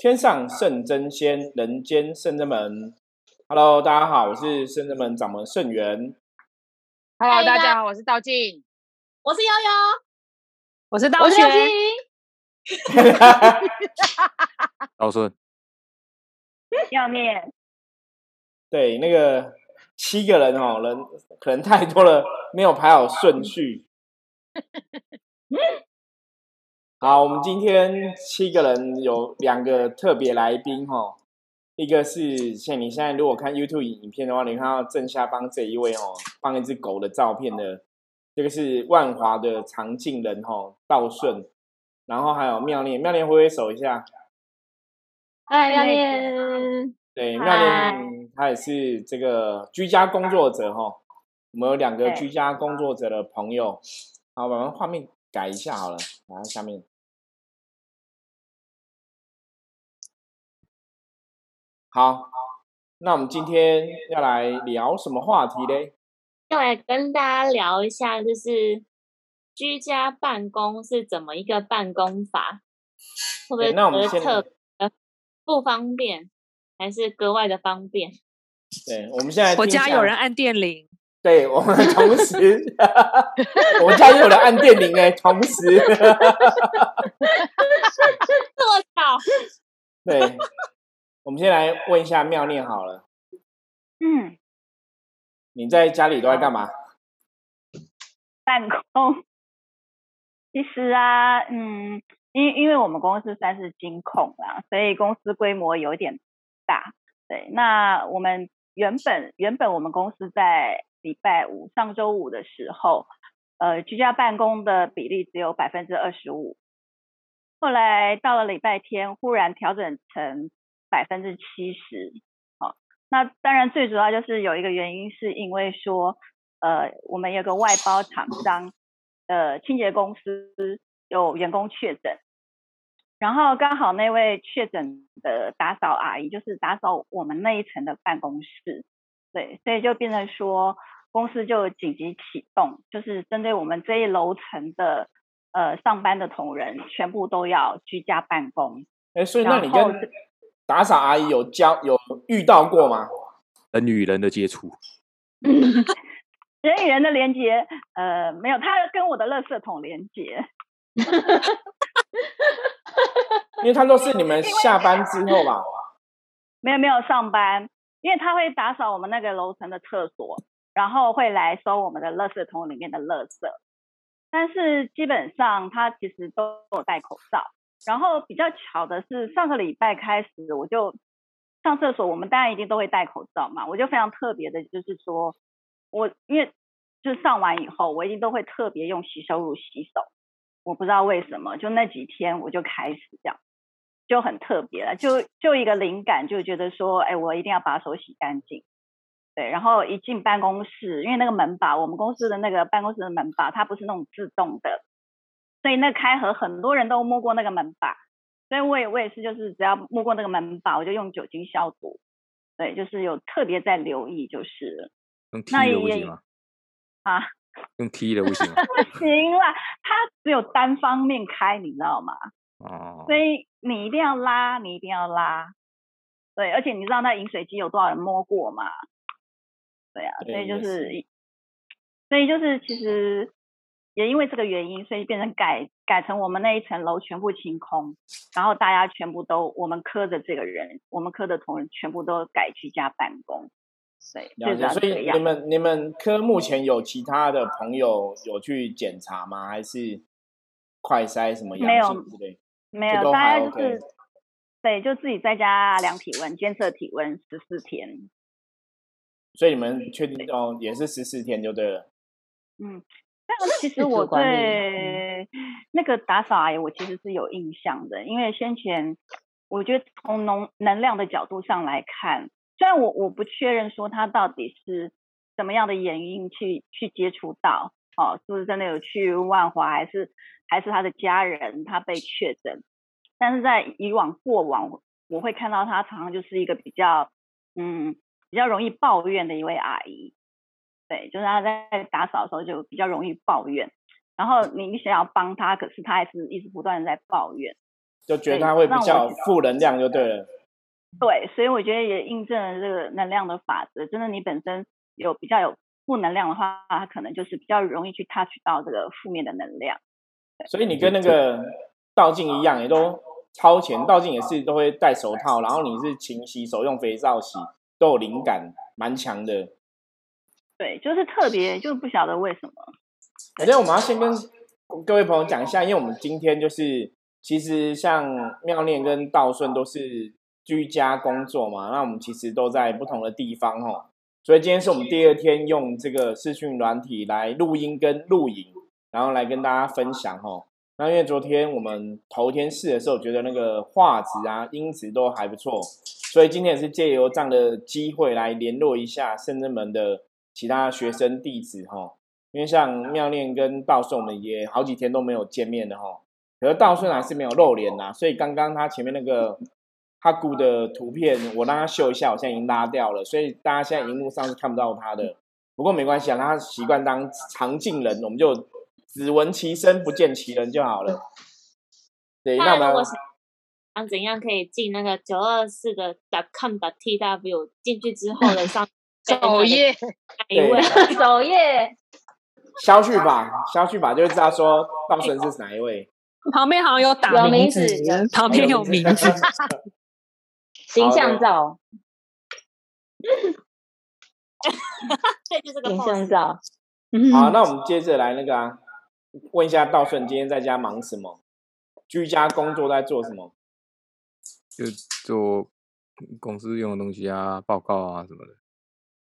天上圣真仙，人间圣真门。Hello，大家好，我是圣真门掌门圣元。Hello，大家好，我是道静，我是悠悠，我是道我是玄刘，青，道顺，要面对，那个七个人哦，人可能太多了，没有排好顺序。好，我们今天七个人有两个特别来宾哦，一个是像你现在如果看 YouTube 影片的话，你看到正下方这一位哦，放一只狗的照片的，这个是万华的常进人哦，道顺，然后还有妙念，妙念挥挥手一下，嗨，妙念，对，妙念他也是这个居家工作者哈、我们有两个居家工作者的朋友，好，我们画面改一下好了，然后下面。好，那我们今天要来聊什么话题嘞？要来跟大家聊一下，就是居家办公是怎么一个办公法？会不会那我们先觉得特别不方便，还是格外的方便？对，我们现在我家有人按电铃，对我们同时，我们家也有人按电铃哎，同时，这么巧？对，我们先来问一下妙念好了，嗯，你在家里都在干嘛？办公。其实啊，嗯，因因为我们公司算是金控啦，所以公司规模有点大。对，那我们原本原本我们公司在礼拜五上周五的时候，呃，居家办公的比例只有百分之二十五，后来到了礼拜天，忽然调整成百分之七十。好，那当然最主要就是有一个原因，是因为说，呃，我们有个外包厂商呃清洁公司有员工确诊，然后刚好那位确诊的打扫阿姨就是打扫我们那一层的办公室，对，所以就变成说公司就紧急启动，就是针对我们这一楼层的呃上班的同仁，全部都要居家办公。哎，所以那你跟打扫阿姨有交有遇到过吗？人与人的接触，人与人的连接，呃，没有，他跟我的垃圾桶连接。因为他都是你们下班之后吧？没有没有上班，因为他会打扫我们那个楼层的厕所，然后会来收我们的垃圾桶里面的垃圾。但是基本上他其实都有戴口罩。然后比较巧的是，上个礼拜开始我就上厕所，我们当然一定都会戴口罩嘛。我就非常特别的，就是说我因为就上完以后，我一定都会特别用洗手乳洗手。我不知道为什么，就那几天我就开始这样。就很特别了，就就一个灵感，就觉得说，哎，我一定要把手洗干净。对，然后一进办公室，因为那个门把，我们公司的那个办公室的门把，它不是那种自动的，所以那开合很多人都摸过那个门把，所以我也我也是，就是只要摸过那个门把，我就用酒精消毒。对，就是有特别在留意，就是用踢那也 的不行吗？啊，用踢的不行吗？不行啦，它只有单方面开，你知道吗？哦，所以你一定要拉，你一定要拉。对，而且你知道那饮水机有多少人摸过吗？对啊，所以就是，所以就是其实也因为这个原因，所以变成改改成我们那一层楼全部清空，然后大家全部都我们科的这个人，我们科的同仁全部都改居家办公。对，了解。最主要所以你。们你们科目前有其他的朋友有去检查吗？还是快筛什么阳性之类？没有，大家就 OK 是对，就自己在家量体温，监测体温十四天。所以你们确定哦，也是十四天就对了。嗯，但其实我对那个打扫阿姨，我其实是有印象的，因为先前我觉得从能能量的角度上来看，虽然我我不确认说她到底是什么样的原因去去接触到，哦，是不是真的有去万华，还是还是他的家人他被确诊，但是在以往过往，我会看到她常常就是一个比较嗯比较容易抱怨的一位阿姨。对，就是他在打扫的时候就比较容易抱怨，然后你你想要帮他，可是他还是一直不断的在抱怨。就觉得他会比较负能量就对了。对，所以我觉得也印证了这个能量的法则。真的，你本身有比较有负能量的话，它可能就是比较容易去 touch 到这个负面的能量。所以你跟那个道静一样，也都超前。道静也是都会戴手套，然后你是勤洗手，用肥皂洗，都有灵感，蛮强的。对，就是特别，就是不晓得为什么。我觉得我们要先跟各位朋友讲一下，因为我们今天就是其实像妙念跟道顺都是居家工作嘛，那我们其实都在不同的地方哦，所以今天是我们第二天用这个视讯软体来录音跟录影，然后来跟大家分享哦。那因为昨天我们头天试的时候，觉得那个画质啊、音质都还不错，所以今天也是借由这样的机会来联络一下深圳门的其他学生弟子哈。因为像妙念跟道顺，我们也好几天都没有见面了哈。可是道顺还是没有露脸呐，所以刚刚他前面那个哈古的图片，我让他秀一下，我现在已经拉掉了，所以大家现在荧幕上是看不到他的。不过没关系啊，他习惯当常进人，我们就只闻其声不见其人就好了。对，那么想怎样可以进那个九二四的 .com .tw 进去之后的上首页，哪一位首页？消去 吧，消去吧，就知道说道顺是哪一位。旁边好像有打名字，旁边有名字。形象照。对，就这个形象照。好，那我们接着来那个啊，问一下道顺今天在家忙什么？居家工作在做什么？就做公司用的东西啊，报告啊什么的。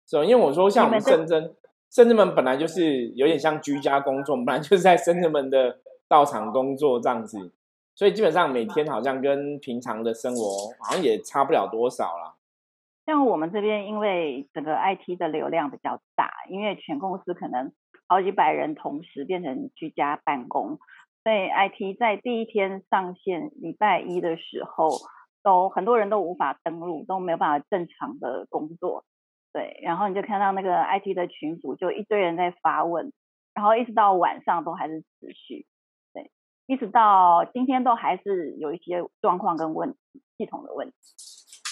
是，因为我说像我们深圳。深圳们本来就是有点像居家工作，本来就是在深圳门的道场工作这样子，所以基本上每天好像跟平常的生活好像也差不了多少啦。像我们这边，因为整个 IT 的流量比较大，因为全公司可能好几百人同时变成居家办公，所以 IT 在第一天上线礼拜一的时候，都很多人都无法登录，都没有办法正常的工作。对，然后你就看到那个 IT 的群组，就一堆人在发问，然后一直到晚上都还是持续，对，一直到今天都还是有一些状况跟问题，系统的问题。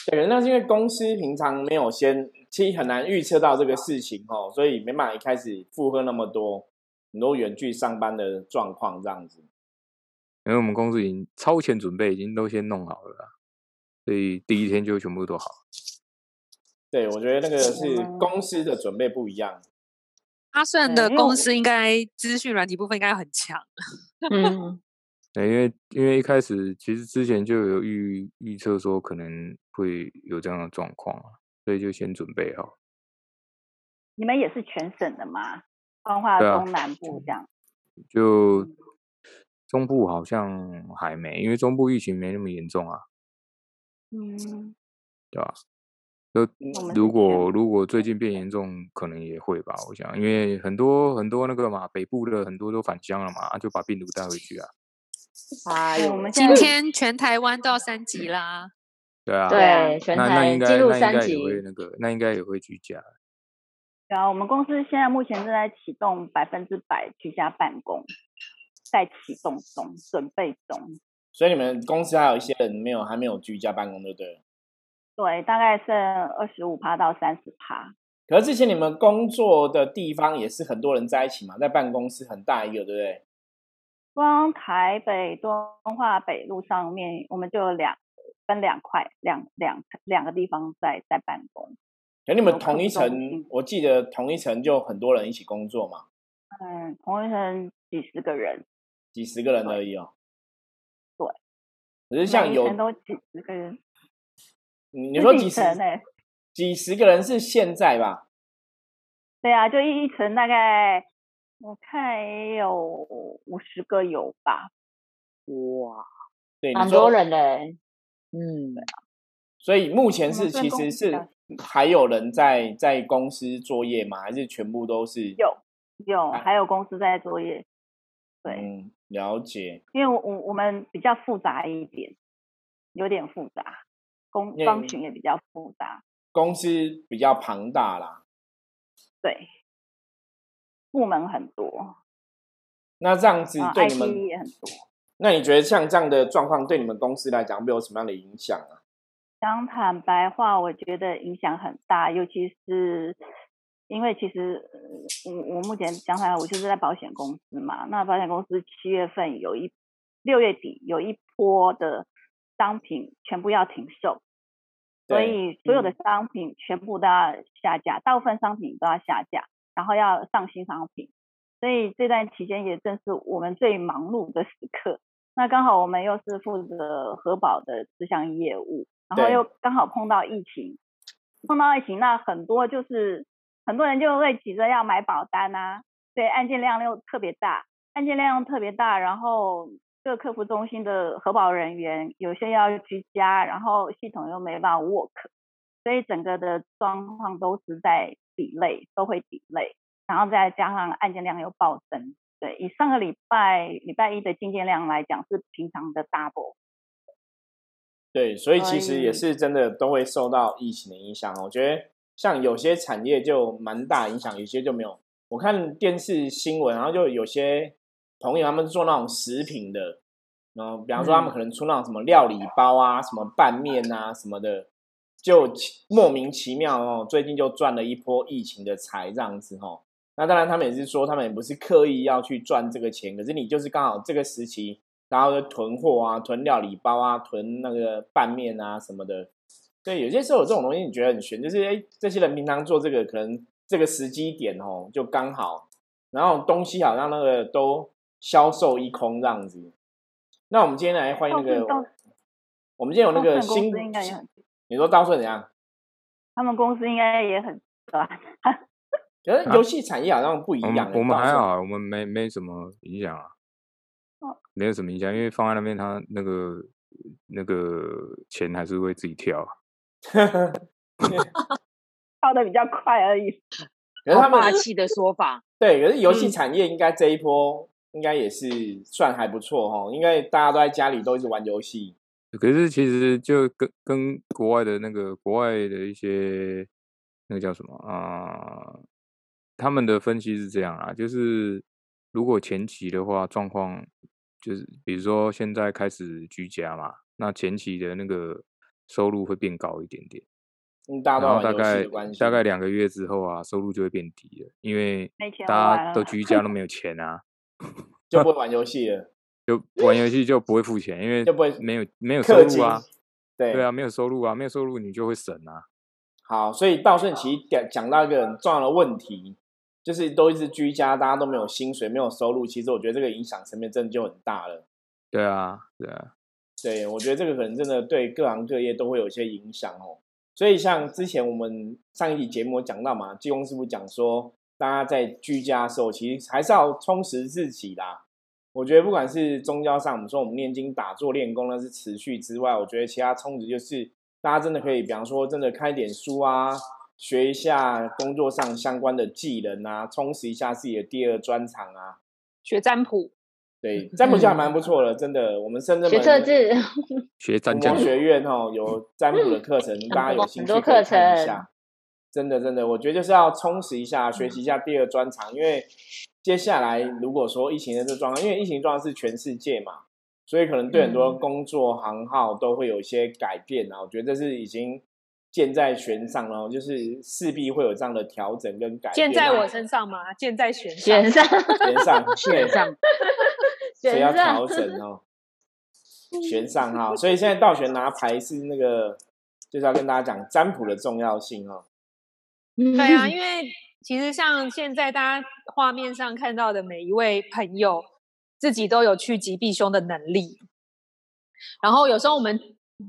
对，那是因为公司平常没有先，其实很难预测到这个事情哦，所以没办法一开始负荷那么多很多远距上班的状况这样子。因为我们公司已经超前准备，已经都先弄好了，所以第一天就全部都好。对，我觉得那个是公司的准备不一样。阿顺的公司应该资讯软体部分应该很强。嗯，对，因为因为一开始其实之前就有预预测说可能会有这样的状况啊，所以就先准备好。你们也是全省的吗？彰化东南部这样？就中部好像还没，因为中部疫情没那么严重啊。嗯，对吧？就如果如果最近变严重，可能也会吧。我想，因为很多很多那个嘛，北部的很多都返乡了嘛，就把病毒带回去啊。哎，我们今天全台湾到三级啦。对啊，对，全台进入三级，那个那应该也会居家。对啊，我们公司现在目前正在启动百分之百居家办公，在启动中，准备中。所以你们公司还有一些人没有还没有居家办公，对不对？对，大概剩二十五趴到三十趴。可是之前你们工作的地方也是很多人在一起嘛，在办公室很大一个，对不对？光台北东化北路上面，我们就有两分两块，两两两个地方在在办公。可你们同一层，我记得同一层就很多人一起工作嘛。嗯，同一层几十个人，几十个人而已哦。对。可是像有都几十个人。你说几十呢？几十个人是现在吧？对啊，就一一层大概我看也有五十个有吧。哇，对，很多人嘞。嗯，所以目前是其实是还有人在在公司作业吗？还是全部都是？有有，还有公司在作业。对，嗯了解。因为我我我们比较复杂一点，有点复杂。工方群也比较复杂，公司比较庞大啦，对，部门很多。那这样子对你们也很多。那你觉得像这样的状况对你们公司来讲会有什么样的影响啊？讲坦白话，我觉得影响很大，尤其是因为其实我我目前讲坦白，我就是在保险公司嘛。那保险公司七月份有一六月底有一波的商品全部要停售，所以所有的商品全部都要下架，大部分商品都要下架，然后要上新商品。所以这段期间也正是我们最忙碌的时刻。那刚好我们又是负责核保的这项业务。然后又刚好碰到疫情，碰到疫情，那很多就是很多人就会急着要买保单啊，对，案件量又特别大，案件量特别大，然后各客服中心的核保人员有些要居家，然后系统又没办法 work，所以整个的状况都是在抵累，都会抵累，然后再加上案件量又暴增，对，以上个礼拜礼拜一的进件量来讲是平常的 double。对，所以其实也是真的都会受到疫情的影响。我觉得像有些产业就蛮大影响，有些就没有。我看电视新闻，然后就有些朋友他们做那种食品的，然后比方说他们可能出那种什么料理包啊、什么拌面啊什么的，就莫名其妙哦，最近就赚了一波疫情的财这样子哦。那当然他们也是说，他们也不是刻意要去赚这个钱，可是你就是刚好这个时期。然后就囤货啊，囤料理包啊，囤那个拌面啊什么的。对，有些时候有这种东西，你觉得很悬，就是哎，这些人平常做这个，可能这个时机点哦，就刚好，然后东西好像那个都销售一空这样子。那我们今天来欢迎那个，我们今天有那个新，你说到顺怎样？他们公司应该也很短。可是游戏产业好像不一样。我们还好，我们没没什么影响啊。没有什么影响，因为放在那边，他那个那个钱还是会自己跳，跳的比较快而已。可是他们霸气的说法，对，可是游戏产业应该这一波应该也是算还不错哈，因为大家都在家里都一直玩游戏。可是其实就跟跟国外的那个国外的一些那个叫什么啊，他们的分析是这样啊，就是如果前期的话状况。就是比如说现在开始居家嘛，那前期的那个收入会变高一点点，嗯，然后大概大概两个月之后啊，收入就会变低了，因为大家都居家都没有钱啊，就不会玩游戏了，就玩游戏就不会付钱，因为就不会没有没有收入啊，对对啊，没有收入啊，没有收入你就会省啊。好，所以道顺其讲讲到一个很重要的问题。就是都一直居家，大家都没有薪水，没有收入。其实我觉得这个影响层面真的就很大了。对啊，对啊，对，我觉得这个可能真的对各行各业都会有一些影响哦。所以像之前我们上一集节目讲到嘛，济公师傅讲说，大家在居家的时候，其实还是要充实自己啦。我觉得不管是宗教上，我们说我们念经、打坐、练功那是持续之外，我觉得其他充值就是大家真的可以，比方说真的开点书啊。学一下工作上相关的技能啊，充实一下自己的第二专长啊。学占卜，对，占卜就还蛮不错的，真的。我们深圳学测字，学占卜学院哦，有占卜的课程，大家有兴趣可以看一下。真的，真的，我觉得就是要充实一下，学习一下第二专长，因为接下来如果说疫情的这状况，因为疫情状况是全世界嘛，所以可能对很多工作行号都会有一些改变啊。我觉得这是已经。箭在弦上了，就是势必会有这样的调整跟改变。箭在我身上吗？箭在弦上，弦上，弦上，弦上，所以要调整哦。弦上哈，所以现在倒悬拿牌是那个，就是要跟大家讲占卜的重要性哦。对啊，因为其实像现在大家画面上看到的每一位朋友，自己都有趋吉避凶的能力，然后有时候我们。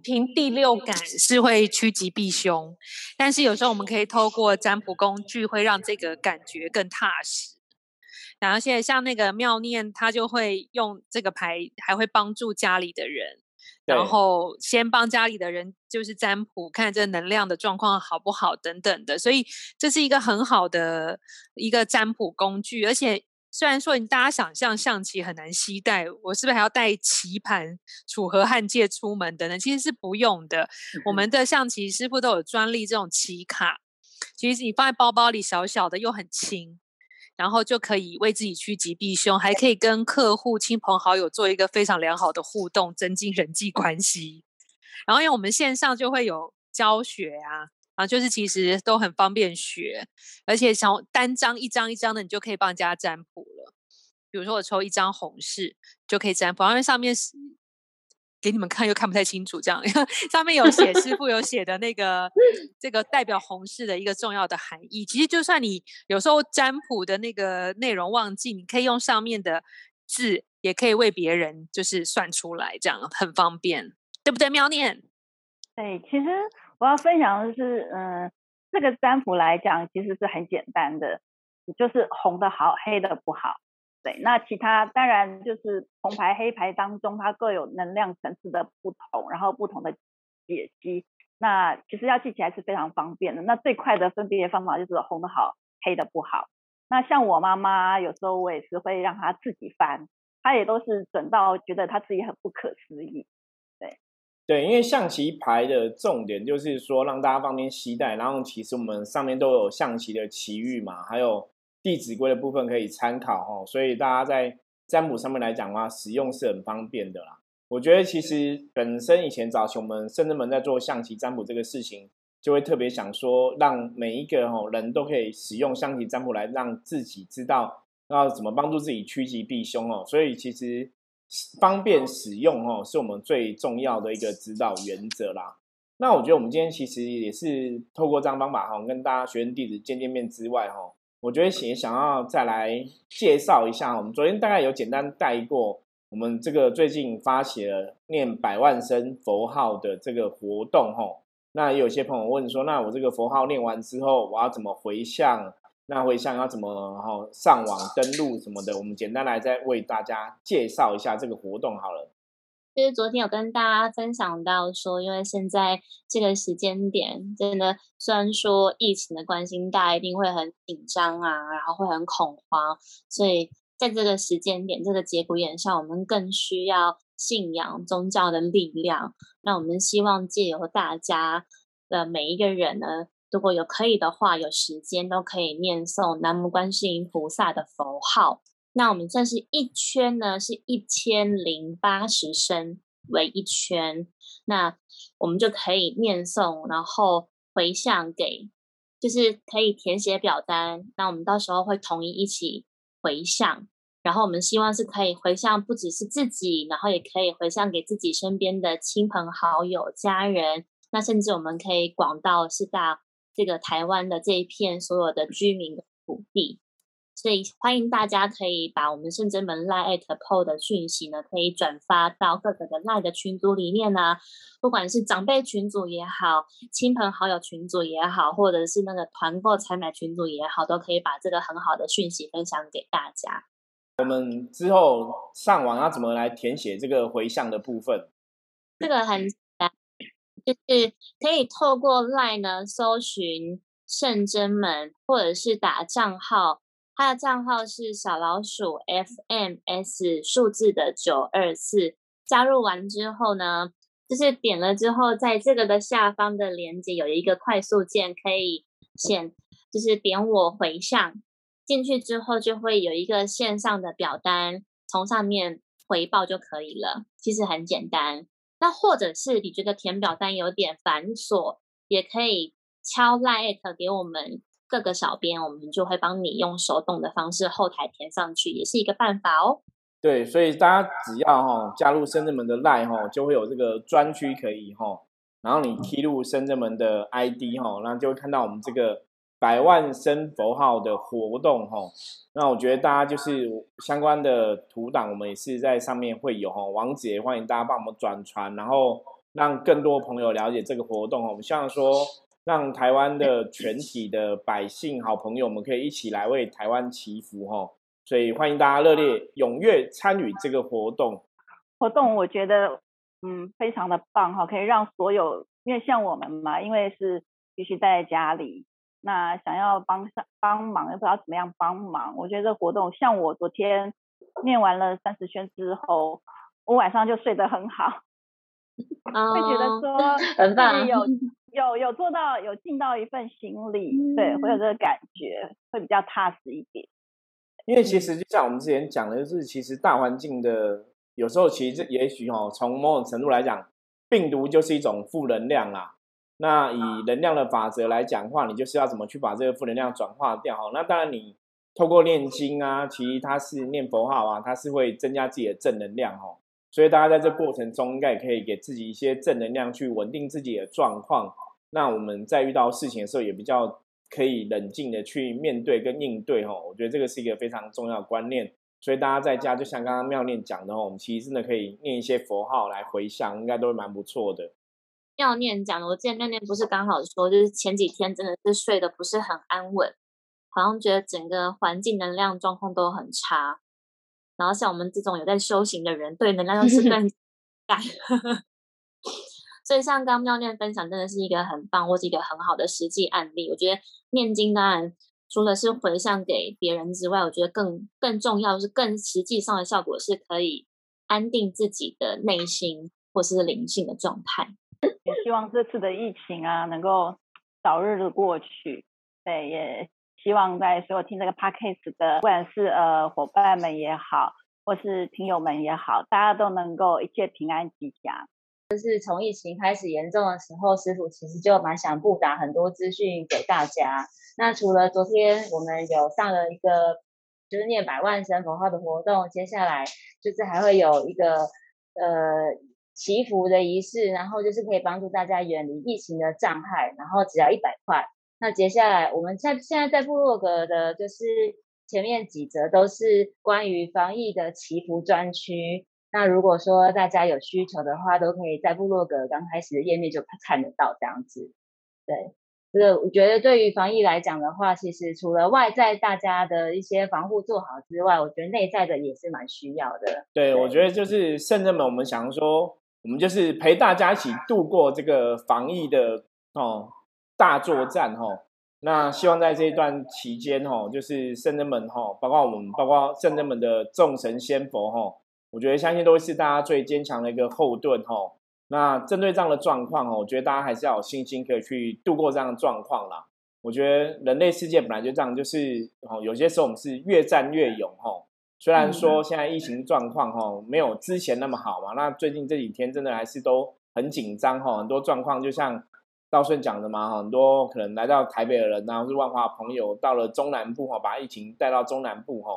凭第六感是会趋吉避凶，但是有时候我们可以透过占卜工具，会让这个感觉更踏实。然后现在像那个妙念，他就会用这个牌，还会帮助家里的人，然后先帮家里的人就是占卜，看这能量的状况好不好等等的。所以这是一个很好的一个占卜工具，而且。虽然说你大家想象象棋很难携带，我是不是还要带棋盘、楚河汉界出门等等？其实是不用的。我们的象棋师傅都有专利这种棋卡，其实你放在包包里小小的又很轻，然后就可以为自己趋吉避凶，还可以跟客户、亲朋好友做一个非常良好的互动，增进人际关系。然后因为我们线上就会有教学啊，啊，就是其实都很方便学，而且想单张一张一张的，你就可以帮人家占卜了。比如说我抽一张红事就可以占卜，因为上面是。给你们看又看不太清楚，这样 上面有写师傅有写的那个 这个代表红事的一个重要的含义。其实就算你有时候占卜的那个内容忘记，你可以用上面的字，也可以为别人就是算出来，这样很方便，对不对？妙念。对，其实我要分享的是，嗯，这个占卜来讲其实是很简单的，就是红的好，黑的不好。对，那其他当然就是红牌黑牌当中，它各有能量层次的不同，然后不同的解析。那其实要记起来是非常方便的。那最快的分别方法就是红的好，黑的不好。那像我妈妈有时候我也是会让她自己翻，她也都是准到觉得她自己很不可思议。对，对，因为象棋牌的重点就是说让大家方便携带，然后其实我们上面都有象棋的棋域嘛，还有。弟子规的部分可以参考哈，所以大家在占卜上面来讲的话，使用是很方便的啦。我觉得其实本身以前早期我们圣人们在做象棋占卜这个事情，就会特别想说，让每一个哈人都可以使用象棋占卜来让自己知道要怎么帮助自己趋吉避凶哦。所以其实方便使用哦，是我们最重要的一个指导原则啦。那我觉得我们今天其实也是透过这样方法哈，跟大家学生弟子见见面之外哈。我觉得也想要再来介绍一下，我们昨天大概有简单带过，我们这个最近发起了念百万声佛号的这个活动吼。那有些朋友问说，那我这个佛号念完之后，我要怎么回向？那回向要怎么哈上网登录什么的？我们简单来再为大家介绍一下这个活动好了。就是昨天有跟大家分享到说，因为现在这个时间点，真的虽然说疫情的关系，大家一定会很紧张啊，然后会很恐慌，所以在这个时间点，这个节骨眼上，我们更需要信仰宗教的力量。那我们希望借由大家的每一个人呢，如果有可以的话，有时间都可以念诵南无观世音菩萨的佛号。那我们算是一圈呢，是一千零八十声为一圈，那我们就可以念诵，然后回向给，就是可以填写表单。那我们到时候会统一一起回向，然后我们希望是可以回向不只是自己，然后也可以回向给自己身边的亲朋好友、家人。那甚至我们可以广到是到这个台湾的这一片所有的居民的土地。所以欢迎大家可以把我们圣真门 Line at PO 的讯息呢，可以转发到各个的 Line 的群组里面呢，不管是长辈群组也好，亲朋好友群组也好，或者是那个团购采买群组也好，都可以把这个很好的讯息分享给大家。我们之后上网要怎么来填写这个回向的部分？这个很简单，就是可以透过 Line 呢搜寻圣真门，或者是打账号。他的账号是小老鼠 FMS 数字的九二四，加入完之后呢，就是点了之后，在这个的下方的链接有一个快速键，可以显，就是点我回向进去之后，就会有一个线上的表单，从上面回报就可以了。其实很简单。那或者是你觉得填表单有点繁琐，也可以敲 like 给我们。各个小编，我们就会帮你用手动的方式后台填上去，也是一个办法哦。对，所以大家只要哈加入深圳门的 line 哈，就会有这个专区可以哈，然后你踢入深圳门的 ID 哈，然后就会看到我们这个百万生佛号的活动哈。那我觉得大家就是相关的图档，我们也是在上面会有哈，网址也欢迎大家帮我们转传，然后让更多朋友了解这个活动哈。我们希望说。让台湾的全体的百姓、好朋友们可以一起来为台湾祈福哈，所以欢迎大家热烈踊跃参与这个活动。活动我觉得嗯非常的棒哈，可以让所有因为像我们嘛，因为是必须待在家里，那想要帮上帮忙又不知道怎么样帮忙，我觉得这活动像我昨天念完了三十圈之后，我晚上就睡得很好，会觉得说很棒有。有有做到有尽到一份心力，对，会有这个感觉，会比较踏实一点。因为其实就像我们之前讲的，就是其实大环境的有时候其实也许哦，从某种程度来讲，病毒就是一种负能量啦。那以能量的法则来讲话，你就是要怎么去把这个负能量转化掉哈？那当然你透过念经啊，其实它是念佛号啊，它是会增加自己的正能量哦。所以大家在这过程中应该也可以给自己一些正能量，去稳定自己的状况。那我们在遇到事情的时候，也比较可以冷静的去面对跟应对哈。我觉得这个是一个非常重要的观念。所以大家在家就像刚刚妙念讲的哦，我们其实真的可以念一些佛号来回向，应该都会蛮不错的。妙念讲的，我记得妙念不是刚好说，就是前几天真的是睡得不是很安稳，好像觉得整个环境能量状况都很差。然后像我们这种有在修行的人，对能量又是更 感。所以像刚妙念分享，真的是一个很棒，或是一个很好的实际案例。我觉得念经当然除了是回向给别人之外，我觉得更更重要是更实际上的效果是可以安定自己的内心或是灵性的状态。也希望这次的疫情啊，能够早日的过去。对，也希望在所有听这个 podcast 的，不管是呃伙伴们也好，或是听友们也好，大家都能够一切平安吉祥。就是从疫情开始严重的时候，师傅其实就蛮想布达很多资讯给大家。那除了昨天我们有上了一个就是念百万声佛号的活动，接下来就是还会有一个呃。祈福的仪式，然后就是可以帮助大家远离疫情的障碍，然后只要一百块。那接下来我们在现在在部落格的，就是前面几则都是关于防疫的祈福专区。那如果说大家有需求的话，都可以在部落格刚开始的页面就看得到这样子。对，这个我觉得对于防疫来讲的话，其实除了外在大家的一些防护做好之外，我觉得内在的也是蛮需要的。对，我觉得就是圣人们，我们想说。我们就是陪大家一起度过这个防疫的哦大作战哦。那希望在这一段期间哦，就是圣人们哈，包括我们，包括圣人们的众神仙佛哈，我觉得相信都会是大家最坚强的一个后盾哈。那针对这样的状况哦，我觉得大家还是要有信心可以去度过这样的状况啦。我觉得人类世界本来就这样，就是哦，有些时候我们是越战越勇哈。虽然说现在疫情状况哈没有之前那么好嘛，那最近这几天真的还是都很紧张哈，很多状况就像道顺讲的嘛，很多可能来到台北的人，然后是万华朋友到了中南部哈，把疫情带到中南部哈。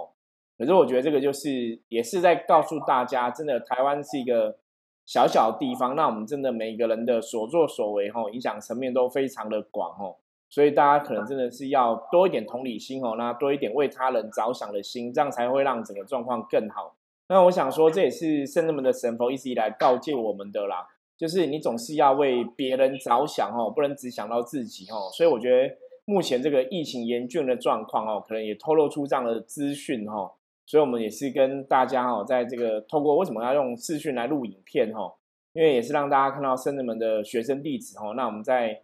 可是我觉得这个就是也是在告诉大家，真的台湾是一个小小地方，那我们真的每个人的所作所为吼，影响层面都非常的广吼。所以大家可能真的是要多一点同理心哦，那多一点为他人着想的心，这样才会让整个状况更好。那我想说，这也是圣人们的神佛一直以来告诫我们的啦，就是你总是要为别人着想哦，不能只想到自己哦。所以我觉得目前这个疫情严峻的状况哦，可能也透露出这样的资讯哈。所以我们也是跟大家哦，在这个透过为什么要用视讯来录影片哈，因为也是让大家看到圣人们的学生弟子哦。那我们在。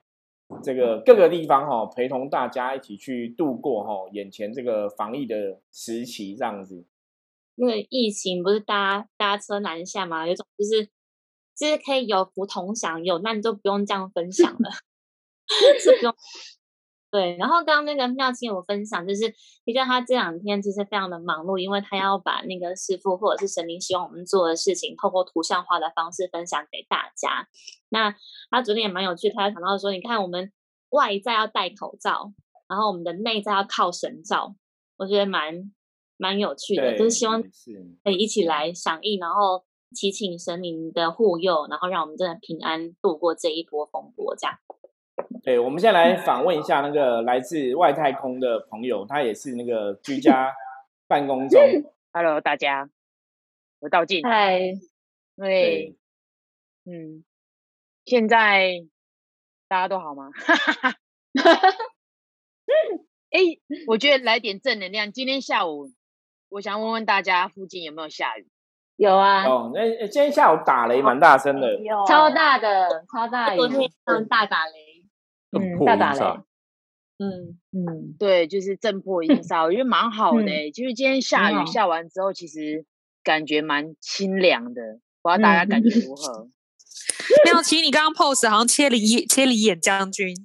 这个各个地方哈，陪同大家一起去度过哈眼前这个防疫的时期，这样子。因为疫情不是搭搭车南下嘛，有种就是就是可以有福同享，有难就不用这样分享了，是不用。对，然后刚刚那个妙清有分享，就是的确他这两天其实非常的忙碌，因为他要把那个师傅或者是神灵希望我们做的事情，透过图像化的方式分享给大家。那他昨天也蛮有趣，他讲到说，你看我们外在要戴口罩，然后我们的内在要靠神照，我觉得蛮蛮有趣的，就是希望可以一起来响应，然后祈请神明的护佑，然后让我们真的平安度过这一波风波，这样。对，我们现在来访问一下那个来自外太空的朋友，他也是那个居家办公中。Hello，大家，我道静。嗨，对，嗯，现在大家都好吗？哎，我觉得来点正能量。今天下午，我想问问大家，附近有没有下雨？有啊。哦，那今天下午打雷蛮大声的，超大的，超大雨，昨天大打雷。嗯，大打雷，嗯嗯，对，就是震破音 沙，我觉得蛮好的。就是今天下雨下完之后，其实感觉蛮清凉的。不知道大家感觉如何？妙琪，你刚刚 pose 好像切离切里眼将军。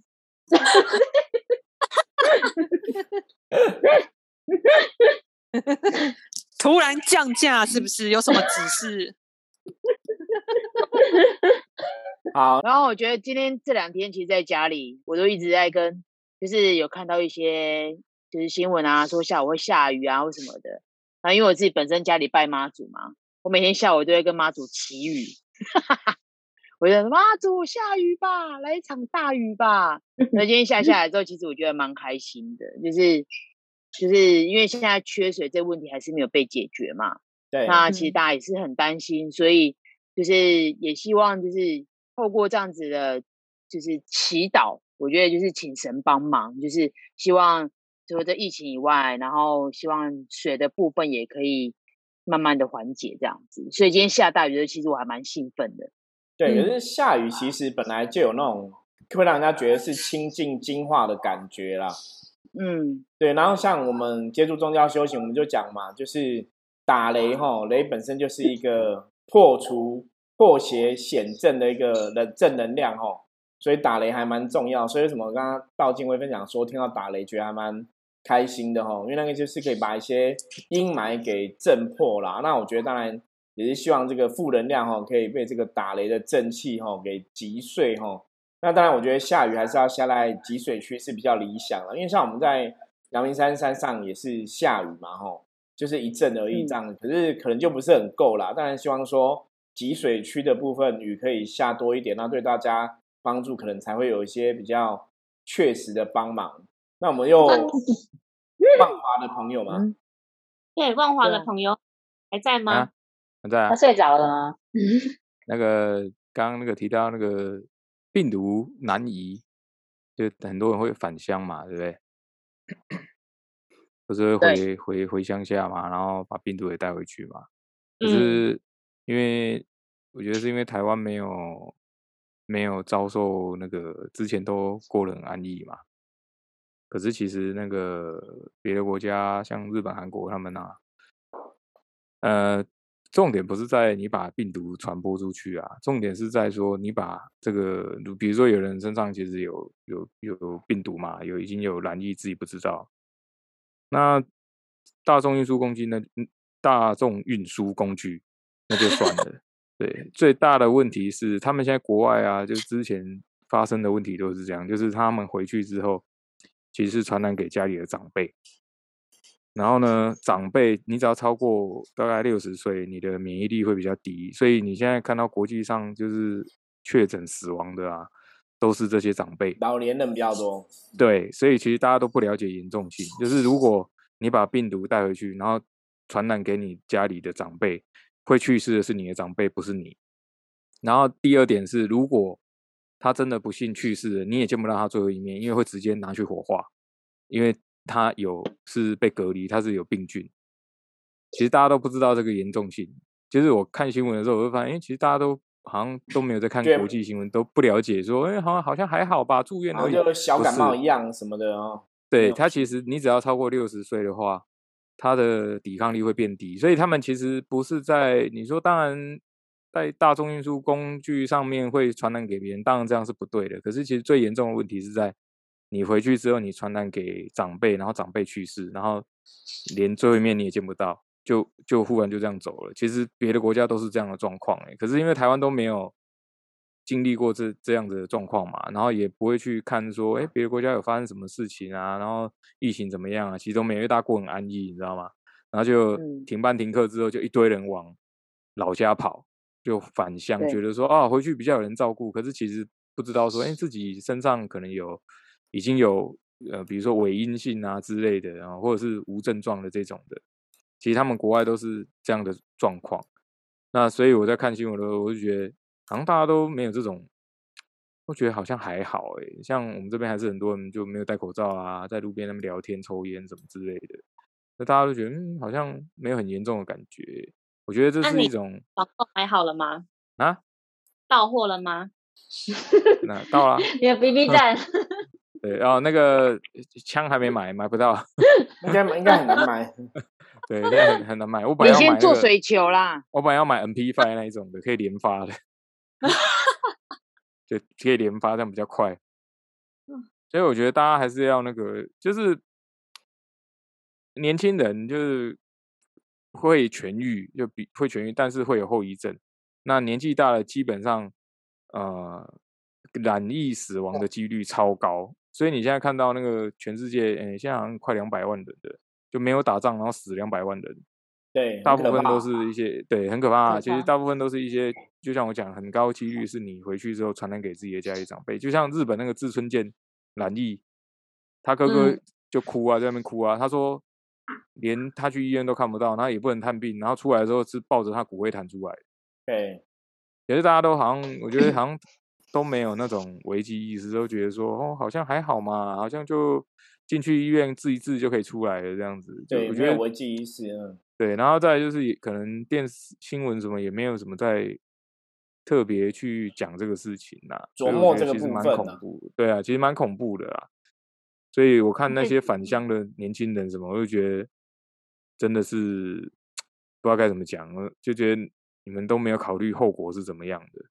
突然降价是不是？有什么指示？好，然后我觉得今天这两天其实在家里，我都一直在跟，就是有看到一些就是新闻啊，说下午会下雨啊或什么的。啊，因为我自己本身家里拜妈祖嘛，我每天下午都会跟妈祖祈雨。我觉得妈祖下雨吧，来一场大雨吧。那今天下下来之后，其实我觉得蛮开心的，就是就是因为现在缺水这个问题还是没有被解决嘛。对，那其实大家也是很担心，所以就是也希望就是透过这样子的，就是祈祷，我觉得就是请神帮忙，就是希望除了这疫情以外，然后希望水的部分也可以慢慢的缓解这样子。所以今天下大雨的，其实我还蛮兴奋的。对，可是下雨其实本来就有那种会让人家觉得是清净净化的感觉啦。嗯，对。然后像我们接触宗教修行，我们就讲嘛，就是打雷哈，雷本身就是一个破除破邪显正的一个的正能量哦，所以打雷还蛮重要。所以为什么刚刚道静会分享说听到打雷觉得还蛮开心的哦？因为那个就是可以把一些阴霾给震破啦。那我觉得当然。也是希望这个负能量哦，可以被这个打雷的正气哦给击碎哦。那当然，我觉得下雨还是要下在积水区是比较理想的，因为像我们在阳明山山上也是下雨嘛吼，就是一阵而已这样，可是可能就不是很够啦。当然，希望说积水区的部分雨可以下多一点，那对大家帮助可能才会有一些比较确实的帮忙。那我们又万华的朋友吗？对，万华的朋友还在吗？还在他睡着了吗？那个刚刚那个提到那个病毒难移，就很多人会返乡嘛，对不对？不是回回回乡下嘛，然后把病毒也带回去嘛。就是因为我觉得是因为台湾没有没有遭受那个之前都过得很安逸嘛。可是其实那个别的国家像日本、韩国他们啊，呃。重点不是在你把病毒传播出去啊，重点是在说你把这个，比如说有人身上其实有有有病毒嘛，有已经有染疫自己不知道。那大众运输工具呢？大众运输工具那就算了。对，最大的问题是他们现在国外啊，就是之前发生的问题都是这样，就是他们回去之后，其实是传染给家里的长辈。然后呢，长辈你只要超过大概六十岁，你的免疫力会比较低，所以你现在看到国际上就是确诊死亡的啊，都是这些长辈，老年人比较多。对，所以其实大家都不了解严重性，就是如果你把病毒带回去，然后传染给你家里的长辈，会去世的是你的长辈，不是你。然后第二点是，如果他真的不幸去世了，你也见不到他最后一面，因为会直接拿去火化，因为。他有是被隔离，他是有病菌。其实大家都不知道这个严重性。就是我看新闻的时候，我会发现，哎，其实大家都好像都没有在看国际新闻，都不了解说，哎，好像好像还好吧，住院而已，就小感冒一样什么的哦。对他其实你只要超过六十岁的话，他的抵抗力会变低。所以他们其实不是在你说，当然在大众运输工具上面会传染给别人，当然这样是不对的。可是其实最严重的问题是在。你回去之后，你传染给长辈，然后长辈去世，然后连最后一面你也见不到，就就忽然就这样走了。其实别的国家都是这样的状况哎，可是因为台湾都没有经历过这这样子的状况嘛，然后也不会去看说，哎，别的国家有发生什么事情啊，然后疫情怎么样啊，其实都没有，大家过很安逸，你知道吗？然后就停班停课之后，就一堆人往老家跑，就返乡，觉得说啊，回去比较有人照顾，可是其实不知道说，哎，自己身上可能有。已经有呃，比如说伪阴性啊之类的，然后或者是无症状的这种的，其实他们国外都是这样的状况。那所以我在看新闻的时候，我就觉得好像大家都没有这种，我觉得好像还好诶。像我们这边还是很多人就没有戴口罩啊，在路边那么聊天、抽烟什么之类的，那大家都觉得嗯，好像没有很严重的感觉。我觉得这是一种。网购买好了吗？啊？到货了吗？那到了。有 BB 站。对，然后那个枪还没买，买不到，应该应该很难买。对，应该很很难买。我本来要买。你先做水球啦。我本来要买 MP5 那一种的，可以连发的。就可以连发，这样比较快。所以我觉得大家还是要那个，就是年轻人，就是会痊愈，就比会痊愈，但是会有后遗症。那年纪大了，基本上呃染疫死亡的几率超高。所以你现在看到那个全世界，诶，现在好像快两百万人的，就没有打仗，然后死两百万人。对，大部分都是一些对，很可怕。其实大部分都是一些，就像我讲，很高几率是你回去之后传染给自己的家里长辈。就像日本那个志村健染疫，他哥哥就哭啊，在那边哭啊。他说，连他去医院都看不到，他也不能探病，然后出来的时候是抱着他骨灰坛出来。对，也是大家都好像，我觉得好像都没有那种危机意识，都觉得说，哦，好像还好嘛，好像就进去医院治一治就可以出来了这样子。对，我觉得危机意识，嗯。对，然后再就是可能电视新闻什么也没有什么在特别去讲这个事情啦，琢磨这个部分蛮恐怖。对啊，其实蛮恐怖的啦。所以我看那些返乡的年轻人什么，我就觉得真的是 不知道该怎么讲，就觉得你们都没有考虑后果是怎么样的。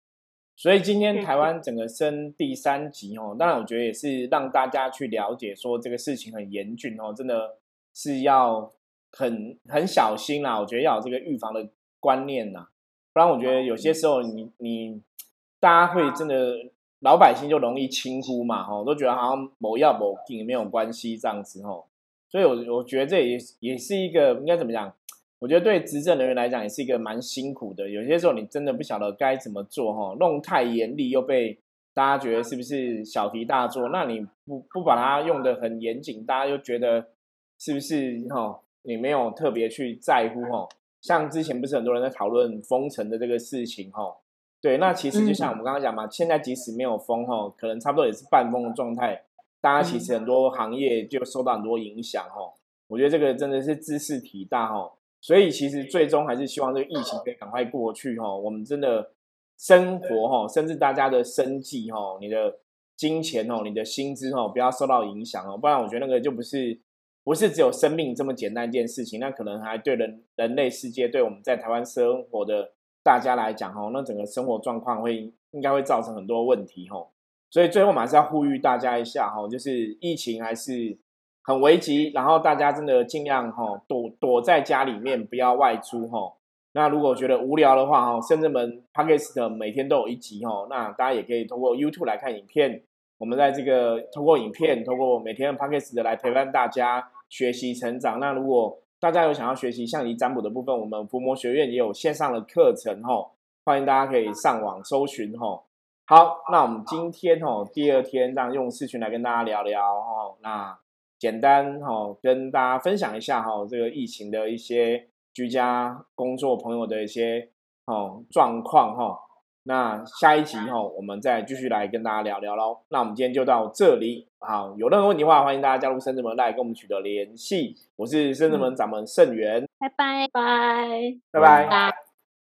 所以今天台湾整个升第三级哦，当然我觉得也是让大家去了解说这个事情很严峻哦，真的是要。很很小心啦，我觉得要有这个预防的观念呐，不然我觉得有些时候你你大家会真的老百姓就容易轻忽嘛，吼，都觉得好像某药某病没有关系这样子吼，所以我我觉得这也也是一个应该怎么讲？我觉得对执政人员来讲也是一个蛮辛苦的，有些时候你真的不晓得该怎么做哈，弄太严厉又被大家觉得是不是小题大做？那你不不把它用的很严谨，大家又觉得是不是哈？你没有特别去在乎哈，像之前不是很多人在讨论封城的这个事情哈，对，那其实就像我们刚刚讲嘛，现在即使没有封哈，可能差不多也是半封的状态，大家其实很多行业就受到很多影响哈。我觉得这个真的是知识体大哈，所以其实最终还是希望这个疫情可以赶快过去哈，我们真的生活哈，甚至大家的生计哈，你的金钱哦，你的薪资哦，不要受到影响哦，不然我觉得那个就不是。不是只有生命这么简单一件事情，那可能还对人人类世界，对我们在台湾生活的大家来讲，哈，那整个生活状况会应该会造成很多问题，哈。所以最后还是要呼吁大家一下，哈，就是疫情还是很危急，然后大家真的尽量哈躲躲在家里面，不要外出，哈。那如果觉得无聊的话，哈，甚至们 Podcast 每天都有一集，哈，那大家也可以通过 YouTube 来看影片。我们在这个通过影片，通过每天的 Podcast 的来陪伴大家。学习成长。那如果大家有想要学习象棋占卜的部分，我们伏魔学院也有线上的课程吼，欢迎大家可以上网搜寻吼。好，那我们今天吼第二天这样用视群来跟大家聊聊吼，那简单吼跟大家分享一下吼这个疫情的一些居家工作朋友的一些哦状况哈。那下一集哈，我们再继续来跟大家聊聊喽。那我们今天就到这里，好，有任何问题的话，欢迎大家加入深圳门来跟我们取得联系。我是深圳门掌门盛元，拜拜拜拜拜拜。